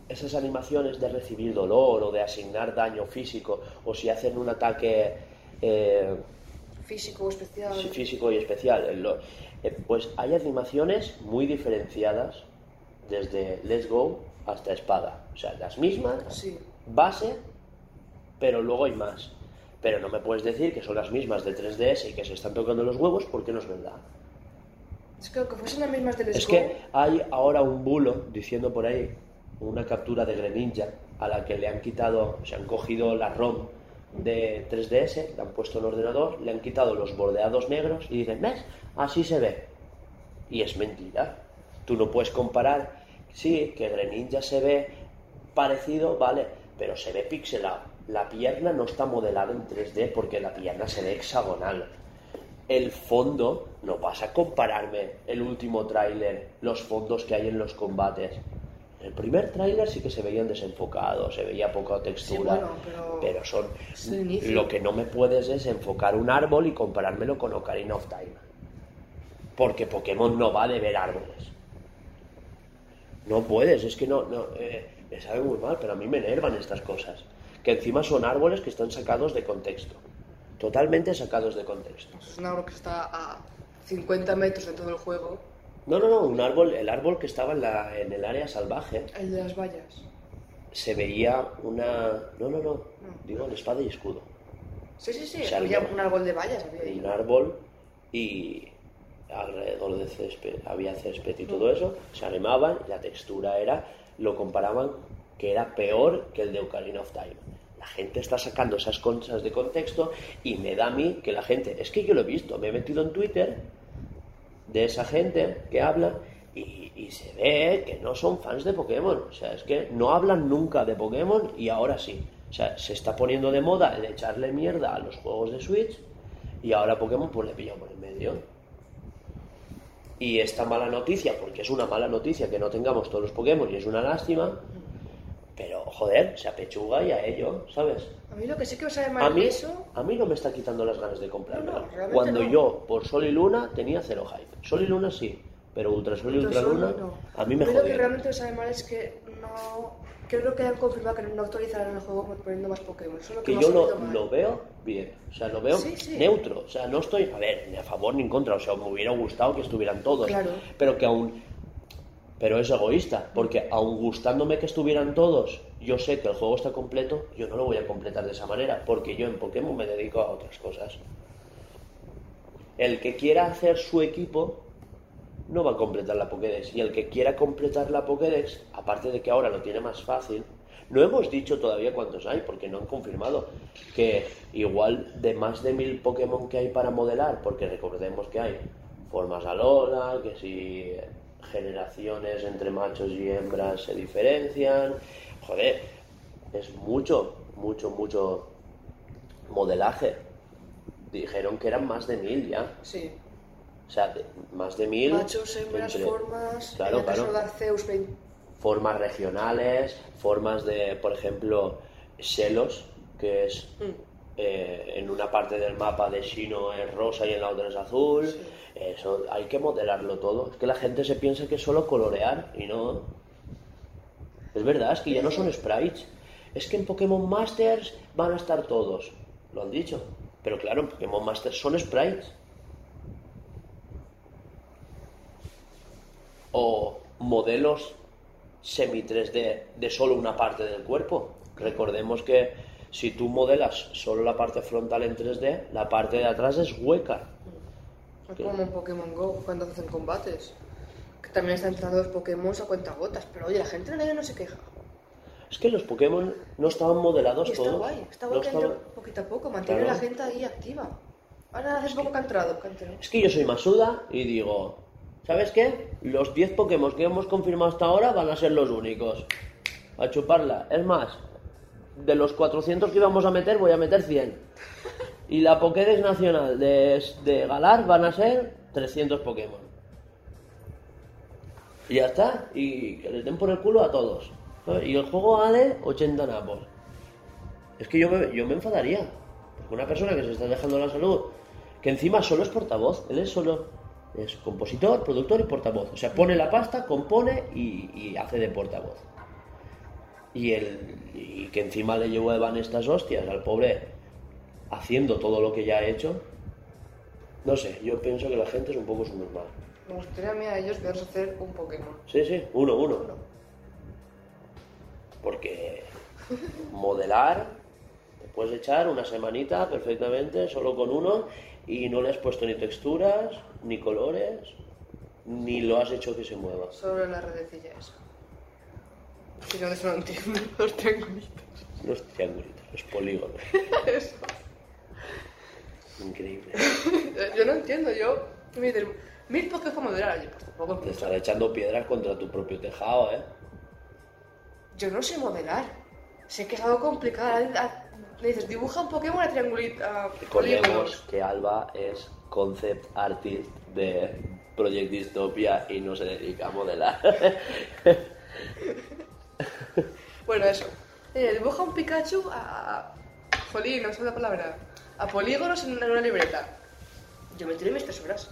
esas animaciones de recibir dolor o de asignar daño físico, o si hacen un ataque... eh, Físico o especial. físico y especial. eh, pues hay animaciones muy diferenciadas desde Let's Go hasta Espada. O sea, las mismas, Sí. base, pero luego hay más. Pero no me puedes decir que son las mismas de 3DS y que se están tocando los huevos porque no es verdad. Es que aunque fuesen las mismas de Let's Es Go, que hay ahora un bulo diciendo por ahí una captura de Greninja a la que le han quitado, se han cogido la ROM de 3DS, le han puesto en el ordenador, le han quitado los bordeados negros y dicen, ¿ves? Así se ve. Y es mentira. Tú no puedes comparar, sí, que Greninja se ve parecido, vale, pero se ve pixelado. La pierna no está modelada en 3D porque la pierna se ve hexagonal. el fondo, no vas a compararme el último tráiler, los fondos que hay en los combates. El primer tráiler sí que se veían desenfocados, se veía poca textura, Sí, bueno, pero son lo que no me puedes es enfocar un árbol y comparármelo con Ocarina of Time. Porque Pokémon no va de ver árboles. No puedes, es que no, no eh, me sabe muy mal, pero a mí me enervan estas cosas. Que encima son árboles que están sacados de contexto. Totalmente sacados de contexto. Es un árbol que está a 50 metros de todo el juego. No, no, no, un árbol, el árbol que estaba en, la, en el área salvaje, El de las vallas. se veía una... No, no, no, digo en espada y escudo. Sí, sí, sí. O sea, había había- un árbol de vallas. Había ahí. un árbol y alrededor de césped había césped y todo eso, se animaban y la textura era, lo comparaban que era peor que el de Ocarina of Time. La gente está sacando esas cosas de contexto y me da a mí que la gente, es que yo lo he visto, me he metido en Twitter de esa gente que habla y, y se ve que no son fans de Pokémon. O sea, es que no hablan nunca de Pokémon y ahora sí. O sea, se está poniendo de moda el echarle mierda a los juegos de Switch y ahora Pokémon pues le pilla por el medio. Y esta mala noticia, porque es una mala noticia que no tengamos todos los Pokémon y es una lástima, pero joder, se apechuga y a ello, ¿sabes? A mí lo que sí que me sabe A mal mí, eso. a mí no me está quitando las ganas de comprarlo. No, no, Cuando no. yo, por Sol y Luna, tenía cero hype. Sol y Luna sí, pero Ultra Sol y Ultra Luna, no. a mí me lo que jodió. realmente me sabe mal es que no. Creo que han confirmado que no actualizarán el juego poniendo más Pokémon. Que, yo lo, lo veo bien, o sea, lo veo Sí, sí. neutro, o sea, no estoy, a ver, ni a favor ni en contra, o sea, me hubiera gustado que estuvieran todos, Claro. pero que aún, pero es egoísta, porque aún gustándome que estuvieran todos, yo sé que el juego está completo, yo no lo voy a completar de esa manera, porque yo en Pokémon me dedico a otras cosas. El que quiera hacer su equipo no va a completar la Pokédex. Y el que quiera completar la Pokédex, aparte de que ahora lo tiene más fácil, no hemos dicho todavía cuántos hay, porque no han confirmado que igual de más de mil Pokémon que hay para modelar, porque recordemos que hay formas Alola, que si generaciones entre machos y hembras se diferencian, joder, es mucho, mucho, mucho modelaje. Dijeron que eran más de mil ya. Sí. O sea, de- más de mil. Machos, hembras, entre formas. Claro, en el caso claro. de Arceus, Formas regionales, formas de, por ejemplo, Xelos, que es Mm. eh, en una parte del mapa de Shino es rosa y en la otra es azul. Sí. Eso hay que modelarlo todo. Es que la gente se piensa que es solo colorear y no. Es verdad, es que ya no son sprites. Es que en Pokémon Masters van a estar todos. Lo han dicho. Pero claro, en Pokémon Masters son sprites. O modelos semi 3D de solo una parte del cuerpo. Recordemos que si tú modelas solo la parte frontal en 3D, la parte de atrás es hueca. Es como en Pokémon Go cuando hacen combates. Que también están entrando los Pokémon a cuentagotas. Pero oye, la gente no se queja. Es que los Pokémon no estaban modelados Y está todos. guay. Está No guay que entre estaban- poquito a poco. Mantiene Claro. a la gente ahí activa. Ahora hace poco que ha entrado. que ha entrado. Es que yo soy Masuda y digo, ¿sabes qué? Los 10 Pokémon que hemos confirmado hasta ahora van a ser los únicos. A chuparla. Es más, de los 400 que íbamos a meter, voy a meter 100. Y la Pokédex nacional de, de Galar van a ser 300 Pokémon. Y ya está. Y que les den por el culo a todos. Y el juego vale 80 napos. Es que yo me, yo me enfadaría. Porque una persona que se está dejando la salud, que encima solo es portavoz, él es solo es compositor, productor y portavoz. O sea, pone la pasta, compone y, y hace de portavoz. Y, el, y que encima le llevan estas hostias al pobre haciendo todo lo que ya ha hecho. No sé, yo pienso que la gente es un poco subnormal. Me gustaría a mí a ellos verlos hacer un Pokémon. Sí, sí, uno, uno. Porque modelar, te puedes echar una semanita perfectamente solo con uno y no le has puesto ni texturas, ni colores, ni lo has hecho que se mueva. Solo la redecilla esa. Si no, de eso no entiendo. (laughs) Los triangulitos. Los triangulitos, los polígonos. (laughs) Eso. Increíble. (laughs) Yo no entiendo, yo. Dices, mil Pokémon modelar. Yo, pues tampoco Te estás echando piedras contra tu propio tejado, ¿eh? Yo no sé modelar. Sé que es algo complicado. Le dices, dibuja un Pokémon a triangulito. Recordemos que Alba es concept artist de Project Dystopia y no se dedica a modelar. (laughs) Bueno, eso. Eh, dibuja un Pikachu a. Jolín, no sé la palabra. A polígonos en una libreta. Yo me tiré mis tres horas.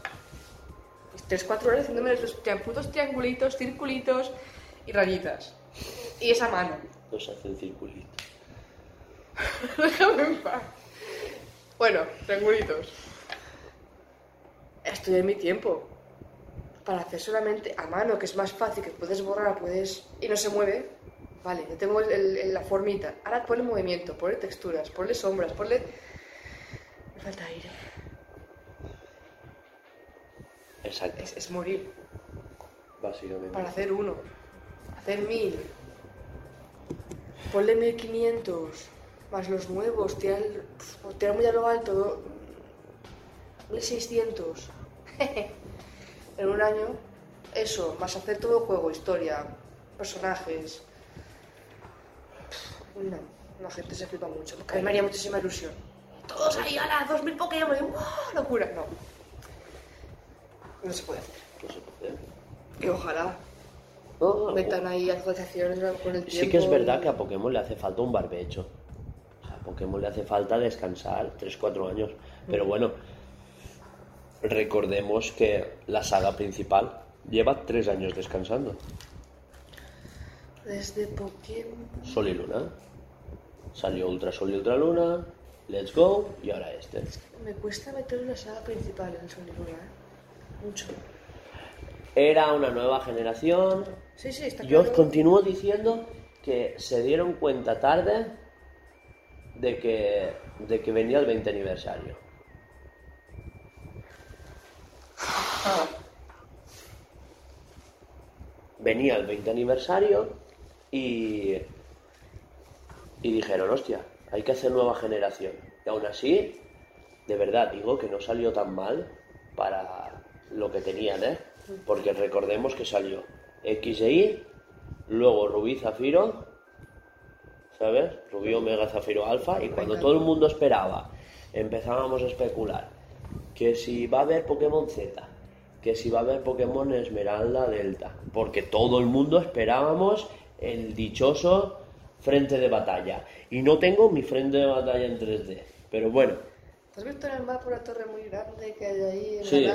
Mis tres, cuatro horas haciéndome los putos triangulitos, circulitos y rayitas. Y esa mano. Nos hacen circulito. (laughs) Déjame en paz. Bueno, triangulitos. Estoy en mi tiempo. Para hacer solamente a mano, que es más fácil, que puedes borrar, puedes. y no se mueve. Vale, ya tengo el- el- el- la formita. Ahora ponle movimiento, ponle texturas, ponle sombras, ponle. Me falta aire. Exacto, Es, es morir. básicamente. Para hacer uno. Hacer mil. Ponle 1500. Más los nuevos. Tirar, tirar muy a lo alto. 1600. (laughs) en un año. Eso. Más hacer todo juego. Historia. Personajes. No. La gente se flipa mucho. Porque a mí me haría muchísima ilusión. Todos ahí a las 2000 Pokémon. y. Locura. No. No se puede hacer. No se puede. Y ojalá. No, metan ahí asociaciones con el tiempo. Sí que es verdad que a Pokémon le hace falta un barbecho. Pokémon le hace falta descansar 3-4 años. Pero bueno, recordemos que la saga principal lleva 3 años descansando. Desde Pokémon. Sol y Luna. Salió Ultra Sol y Ultra Luna, Let's Go y ahora este. Me cuesta meter una saga principal en Sol y Luna, ¿eh? Mucho. Era una nueva generación. Sí, sí, está Yo claro. continúo diciendo que se dieron cuenta tarde de que, de que venía el 20 aniversario. Venía el 20 aniversario y, y dijeron, hostia, hay que hacer nueva generación. Y aún así, de verdad digo que no salió tan mal para lo que tenían, ¿eh? Porque recordemos que salió X e Y, luego Rubí Zafiro, ¿sabes? Rubí Omega Zafiro Alfa, y cuando todo el mundo esperaba, empezábamos a especular que si va a haber Pokémon Z, que si va a haber Pokémon Esmeralda Delta, porque todo el mundo esperábamos el dichoso frente de batalla. Y no tengo mi frente de batalla en 3D, pero bueno, ¿Has visto en el mapa una torre muy grande que hay ahí en Sí.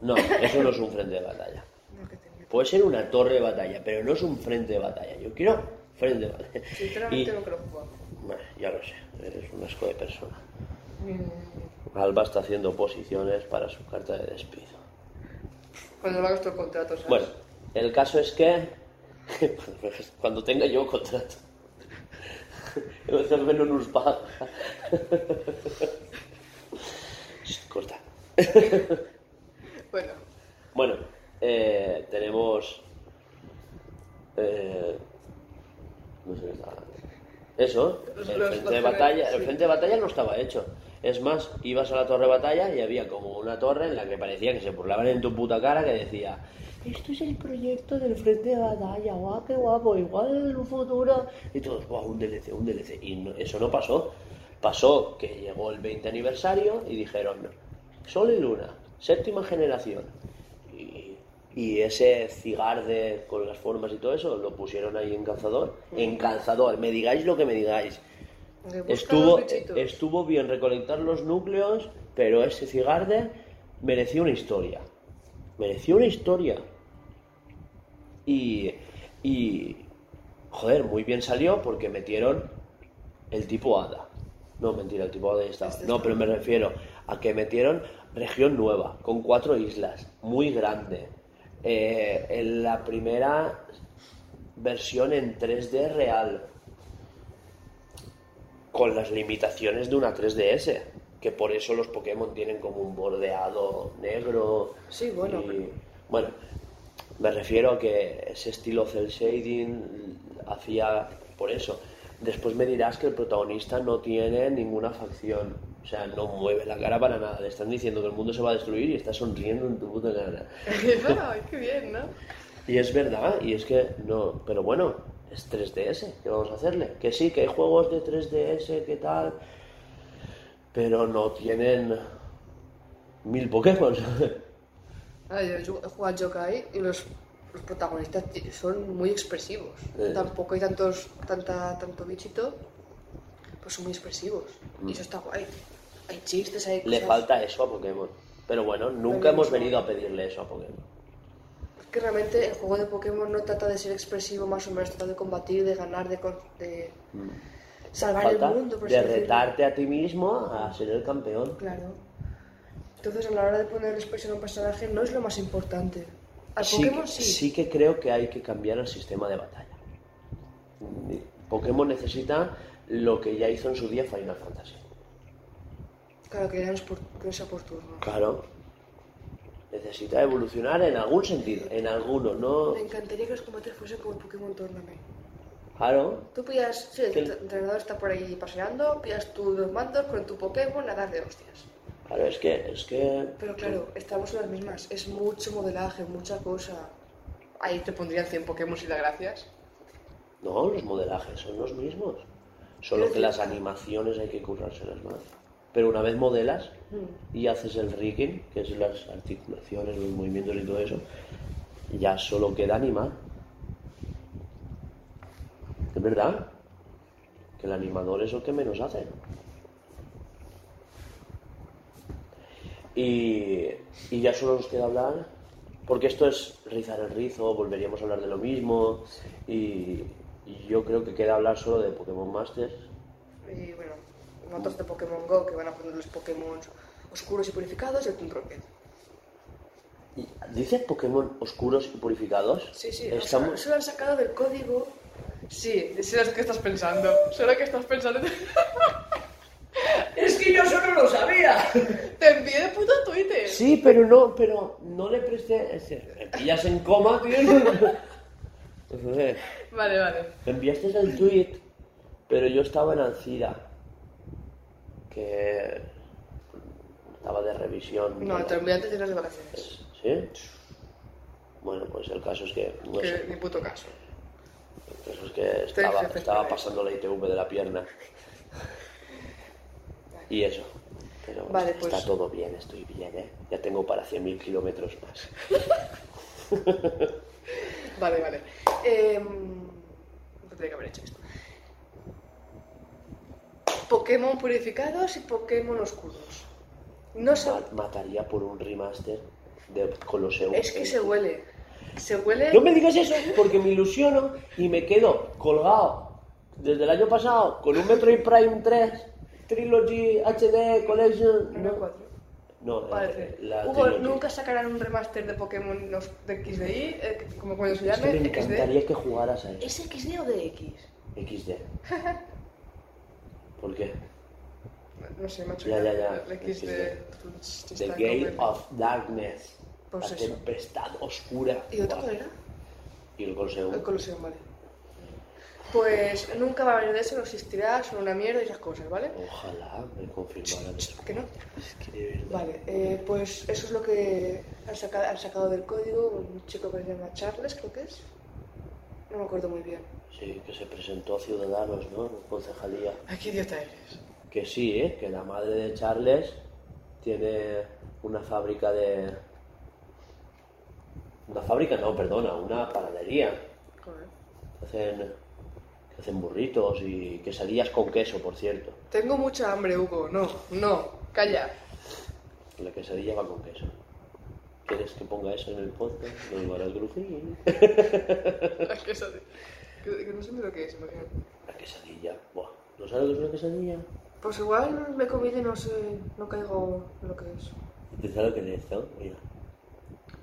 No, eso no es un frente de batalla. No, que tenía. Puede ser una torre de batalla, pero no es un frente de batalla. Yo quiero frente batalla. Sinceramente Y- no creo jugar. Bueno, ya lo sé, eres un asco de persona. Mm, Alba está haciendo posiciones para su carta de despido. Cuando hagas tu contrato, ¿sabes? Bueno, el caso es que (laughs) cuando tenga yo contrato, el menos nos paga. Corta. Bueno, Bueno, eh, tenemos. eh, no. Eso, el frente de batalla. El frente de batalla no estaba hecho. Es más, ibas a la torre de batalla y había como una torre en la que parecía que se burlaban en tu puta cara que decía. Esto es el proyecto del frente de batalla, guau, qué guapo, igual en un futuro. Y todos, guau, un DLC, un DLC. Y no- eso no pasó. Pasó que llegó el 20 aniversario y dijeron, Sol y Luna, séptima generación. Y, y ese cigarde con las formas y todo eso lo pusieron ahí en calzador. En calzador, me digáis lo que me digáis. Estuvo, bichitos. estuvo bien recolectar los núcleos, pero ese cigarde mereció una historia. Mereció una historia. Y, y, joder, muy bien salió porque metieron el tipo Hada. No, mentira, el tipo Hada ya estaba. Este No, pero me refiero a que metieron región nueva, con cuatro islas, muy grande. Eh, en la primera versión en 3D real, con las limitaciones de una 3DS, que por eso los Pokémon tienen como un bordeado negro. Sí, bueno, y- Bueno, me refiero a que ese estilo cel shading hacía por eso. Después me dirás que el protagonista no tiene ninguna facción, o sea, no mueve la cara para nada. Le están diciendo que el mundo se va a destruir y está sonriendo en tu puta cara. (laughs) Qué bien, ¿no? Y es verdad, y es que no, pero bueno, es 3DS, ¿qué vamos a hacerle? Que sí, que hay juegos de 3DS, que tal, pero no tienen mil Pokémon. (laughs) Ah, yo he jugado Yokai y los, los protagonistas son muy expresivos. Eh. Tampoco hay tantos, tanta, tanto bichito, pues son muy expresivos. Y eso está guay. Hay chistes, hay Le cosas- falta eso a Pokémon. Pero bueno, nunca Pero hemos venido a pedirle eso a Pokémon. Es que realmente el juego de Pokémon no trata de ser expresivo más o menos, trata de combatir, de ganar, de, de salvar Mm. Falta el mundo, por de retarte a ti mismo a ser el campeón. Claro. Entonces a la hora de poner expresión a un personaje no es lo más importante. Al Sí, Pokémon sí. sí que creo que hay que cambiar el sistema de batalla. Pokémon necesita lo que ya hizo en su día Final Fantasy. Claro, que ya no es por, no sea por turno. Claro. Necesita evolucionar en algún sentido, en alguno, no. Me encantaría que los combates fuesen como el Pokémon Tournament. Claro. Tú pillas, sí, el entrenador está por ahí paseando, pillas tus dos mandos con tu Pokémon a dar de hostias. Claro, es que, es que. Pero claro, estamos en las mismas. Es mucho modelaje, mucha cosa. Ahí te pondrían 100 Pokémon y las gracias. No, los modelajes son los mismos. Solo que las animaciones hay que currárselas más. Pero una vez modelas y haces el rigging, que es las articulaciones, los movimientos y todo eso, ya solo queda animar. Es verdad que el animador es el que menos hace. Y, y ya solo nos queda hablar, porque esto es rizar el rizo, volveríamos a hablar de lo mismo, y, y yo creo que queda hablar solo de Pokémon Masters. Y bueno, motos de Pokémon Go que van a poner los Pokémon oscuros y purificados y el Toon Rocket. ¿Dices Pokémon oscuros y purificados? Sí, sí, Estamos... o sea, eso lo han sacado del código. Sí, sé lo que estás pensando. Sé lo que estás pensando. (laughs) Es que yo solo lo sabía. Te envié de puto Twitter. Sí, pero no, pero no le presté... es Me pillas en coma, tío. Vale, vale. Me enviaste el tweet, pero yo estaba en Alcira. Que estaba de revisión. No, te lo envié antes de las vacaciones. ¿Sí? Bueno, pues el caso es que. No que sé. ni puto caso. El caso es que estaba, estaba pasando la ITV de la pierna. (laughs) Y eso. Pero Vale, está pues- todo bien, estoy bien, ¿eh? Ya tengo para 100.000 kilómetros más. (laughs) Vale, vale. Eh, no tendría que haber hecho esto. Pokémon purificados y Pokémon oscuros. No sé. Ma- Mataría por un remaster de Colosseum. Es que se huele. Se huele. No me digas eso, porque me ilusiono y me quedo colgado desde el año pasado con un Metroid Prime 3, Trilogy HD Collection. No, No, cuatro. No eh, Parece. la Hugo, nunca sacarán un remaster de Pokémon los- de XDI, eh, como cuando se Es que me XD. encantaría que jugaras a eso. ¿Es XD o de X? XD. (laughs) ¿Por qué? No sé, macho. Ya, ya, ya. El XD. The Gate of Darkness. Pues la eso. tempestad oscura. ¿Y otro cuál era? Y el Colosseum. El Colosseum, vale. Pues nunca va a haber de eso, no existirá, son una mierda y esas cosas, ¿vale? Ojalá me confirmaran eso. ¿Por qué no? Es que de verdad. Vale, eh, pues eso es lo que han sacado, han sacado del código un chico que se llama Charles, creo que es. No me acuerdo muy bien. Sí, que se presentó a Ciudadanos, ¿no? En concejalía. Ay, qué idiota eres. Que sí, ¿eh? Que la madre de Charles tiene una fábrica de... Una fábrica, no, perdona, una panadería. Hacen, hacen burritos y quesadillas con queso, por cierto. Tengo mucha hambre, Hugo. No, no, calla. La quesadilla va con queso. ¿Quieres que ponga eso en el podcast? Lo digo a las grujín. La quesadilla. Que, que no sé ni lo que es, imagínate. La quesadilla. Buah. ¿No sabes lo que es una quesadilla? Pues igual me he comido y no sé, no caigo en lo que es. ¿Te sabes lo que es esto? Mira.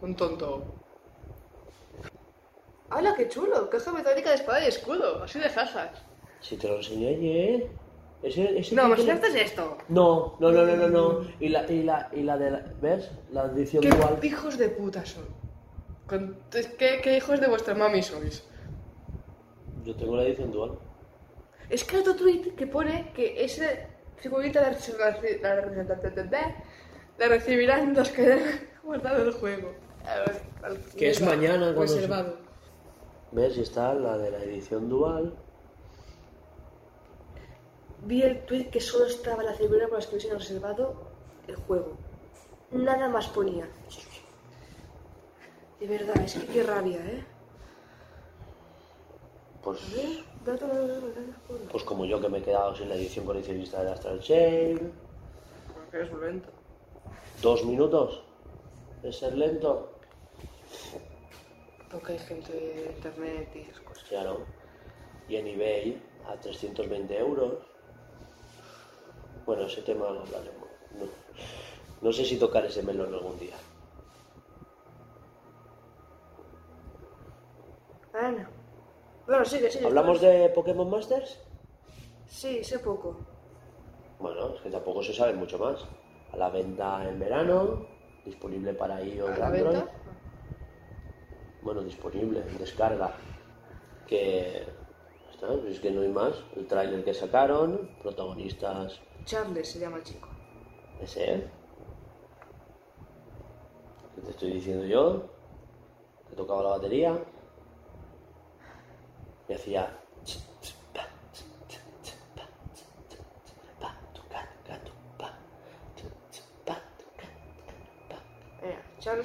Un tonto. ¡Hala, qué chulo! Caja metálica de espada y escudo, así de jajas. Si te lo enseñé ayer. Ese, ese No, tiene- cierto es esto. No, no, no, no, no, no. Y la, y la, y la de la, ¿ves? La edición ¿Qué dual. hijos de puta son? Con- ¿Qué, qué hijos de vuestra mami sois? Yo tengo la edición dual. Es que hay otro tweet que pone que ese figurita la, la, la- recibirán los que hayan (laughs) guardado el juego. Que es mañana cuando Reservado. ¿Ves? Y está la de la edición dual. Vi el tweet que solo estaba la figura por las que hubiesen reservado el juego. Nada más ponía. De verdad, es que qué rabia, ¿eh? Pues, pues como yo que me he quedado sin la edición coleccionista de Astral Chain. Porque es lento. Dos minutos. ¿Es ser lento? Porque hay gente de internet y esas cosas. Claro. Y en eBay a 320 euros. Bueno, ese tema lo hablaremos. No, no sé si tocar ese melón algún día. Bueno. Bueno, sigue, sigue. ¿Hablamos de Pokémon Masters? Sí, sé poco. Bueno, es que tampoco se sabe mucho más. A la venta en verano, disponible para iOS ¿A la Android. venta? Bueno, disponible, en descarga. Que. Está, es que no hay más. El tráiler que sacaron, protagonistas. Charles se llama el chico. Ese, ¿eh? ¿Qué te estoy diciendo yo? Que tocaba la batería. Y hacía.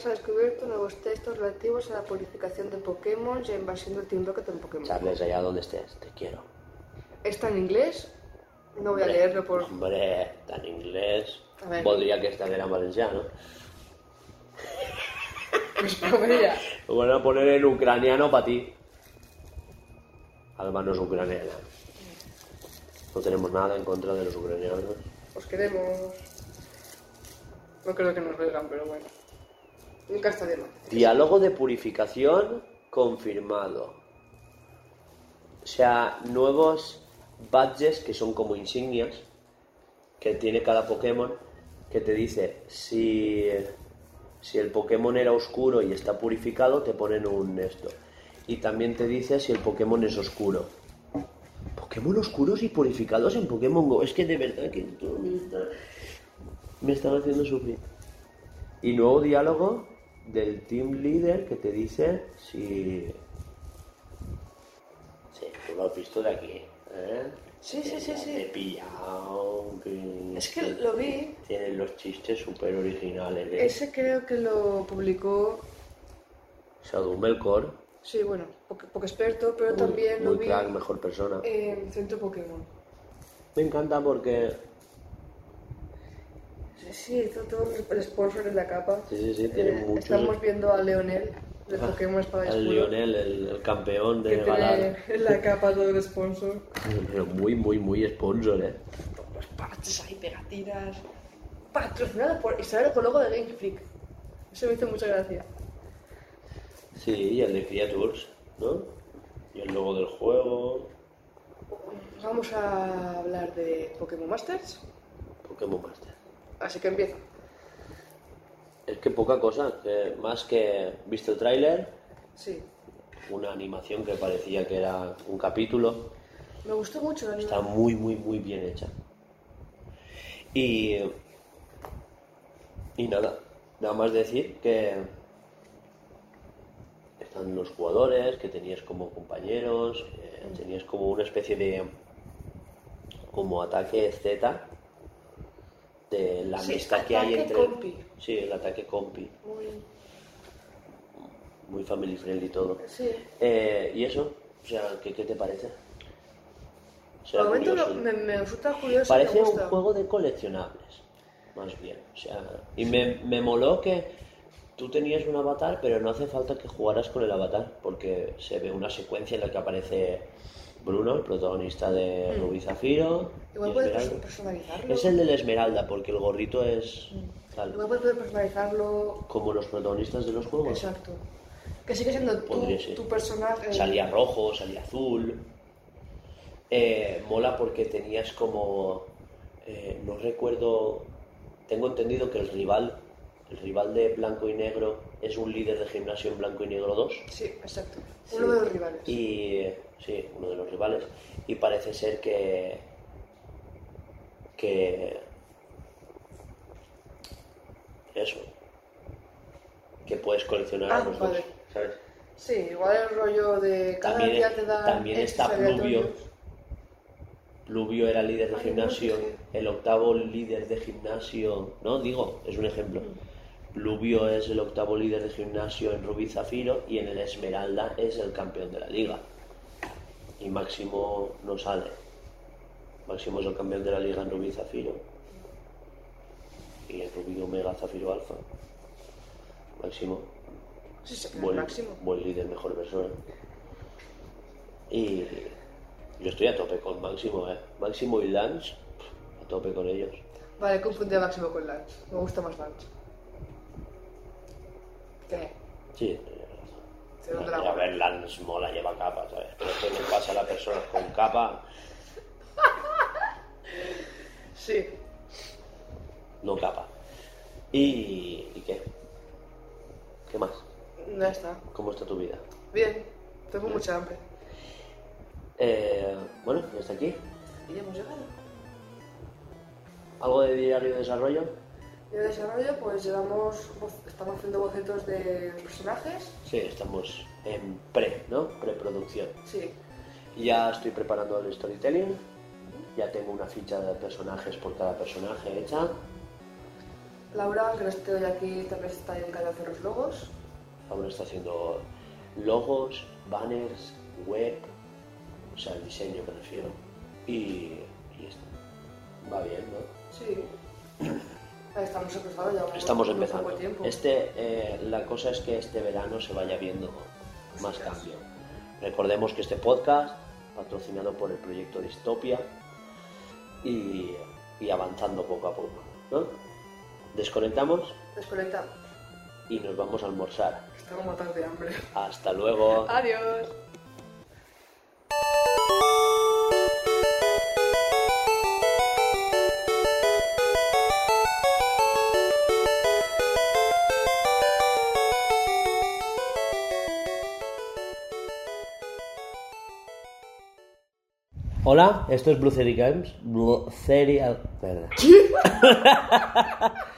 Charles ha descubierto nuevos textos relativos a la purificación de Pokémon y a invasión del Team Rocket en Pokémon. Charles, allá donde estés, te quiero. Está en inglés. No voy a Hombre, leerlo por. Hombre, está en inglés. A ver. Podría que estar en valenciano. Pues. Lo van a poner en ucraniano para ti. Alba no es ucraniana. No tenemos nada en contra de los ucranianos. Os queremos. No creo que nos lo digan, pero bueno. Nunca está de más. Diálogo de purificación confirmado. O sea, nuevos badges que son como insignias que tiene cada Pokémon que te dice si, si el Pokémon era oscuro y está purificado, te ponen un esto. Y también te dice si el Pokémon es oscuro. Pokémon oscuros y purificados en Pokémon Go. Es que de verdad que esto me está, me están haciendo sufrir. Y nuevo diálogo del team leader que te dice si. Sí, tú lo has visto de aquí. ¿eh? Sí, sí, sí, sí. te he pillado. que- Es que lo vi. Tienen los chistes súper originales. ¿eh? Ese creo que lo publicó. Shadow Melkor, Sí, bueno, poco, poco experto, pero también lo muy vi crack, mejor persona. en Centro Pokémon. Me encanta porque. Sí, hizo todo el sponsor en la capa. Sí, sí, sí, tiene Eh, muchos- Estamos viendo a Leonel de Pokémon Espada El. Lionel, el, el campeón que de Galar. tiene en la capa todo el sponsor. Pero muy, muy, muy sponsor, ¿eh? Los parches ahí, pegatinas. Patrocinado por Isabel con logo de Game Freak. Eso me hizo mucha gracia. Sí, y el de Creatures, ¿no? Y el logo del juego, Vamos a hablar de Pokémon Masters. Pokémon Master. Así que empieza. Es que poca cosa, que más que viste el tráiler, Sí. una animación que parecía que era un capítulo, Me gustó mucho la está animación. muy, muy, muy bien hecha. Y, y nada, nada más decir que están los jugadores, que tenías como compañeros, que tenías como una especie de como ataque Z de la Sí, amistad que hay entre compi. sí el ataque compi Muy... muy family friendly todo Sí. Eh, y eso o sea ¿qué, qué te parece O sea, momento lo- me, me resulta curioso. Parece me un juego de coleccionables, más bien. O sea, y me, me moló que tú tenías un avatar, pero no hace falta que jugaras con el avatar, porque se ve una secuencia en la que aparece Bruno, el protagonista de Mm. Rubí Zafiro. Igual puedes Esmeralda. personalizarlo. Es el de la Esmeralda, porque el gorrito es Mm. tal, Igual puedes personalizarlo. como los protagonistas de los juegos. Exacto. Que sigue siendo tú, tu personaje. Salía rojo, salía azul. Eh, mola porque tenías como. eh, no recuerdo. Tengo entendido que el rival. El rival de blanco y negro es un líder de gimnasio en blanco y negro 2. Sí, exacto. Sí. Uno de los rivales. Y. Sí, uno de los rivales. Y parece ser que. Que. Eso. Que puedes coleccionar Ah, a los dos. ¿Sabes? Sí, igual el rollo de cada También, día te dan también está Pluvio. Pluvio era líder de Ay, gimnasio, no sé. el octavo líder de gimnasio, no, digo, es un ejemplo. Pluvio es el octavo líder de gimnasio en Rubí Zafiro y en el Esmeralda es el campeón de la liga. Y Máximo no sale. Máximo es el campeón de la liga en Rubí Zafiro. Y en Rubí Omega Zafiro Alfa. Máximo, Sí, buen, máximo. buen líder, mejor persona. Y yo estoy a tope con Máximo, ¿eh? Máximo y Lance, a tope con ellos. Vale, confundí a Máximo con Lance. Me gusta más Lance. Sí, Se da a ver, Lance mola, lleva capa, ¿sabes? Pero ¿qué le pasa a la persona con capa? (laughs) Sí. No capa. ¿Y, ¿y qué? ¿Qué más? Ya está. ¿Cómo está tu vida? Bien. Tengo mucha hambre. Eh, bueno, ya está aquí. Y ya hemos llegado. ¿Algo de diario de desarrollo? Y de desarrollo, pues llevamos, voz- estamos haciendo bocetos de personajes. Sí, estamos en pre, ¿no? Preproducción. Sí. Ya estoy preparando el storytelling. Ya tengo una ficha de personajes por cada personaje hecha. Laura, que no estoy hoy aquí, también está dedicada a hacer los logos. Ahora está haciendo logos, banners, web, o sea, el diseño me refiero. Y, y esto. va bien, ¿no? Sí. (clears throat) Estamos empezando ya. Estamos empezando. Este, eh, la cosa es que este verano se vaya viendo más cambio. Recordemos que este podcast, patrocinado por el proyecto Distopia, y, y avanzando poco a poco. ¿no? Desconectamos Desconectamos. y nos vamos a almorzar. Estamos matando de hambre. Hasta luego. Adiós. Hola, esto es Blue Games. Blue. Perdón. (laughs)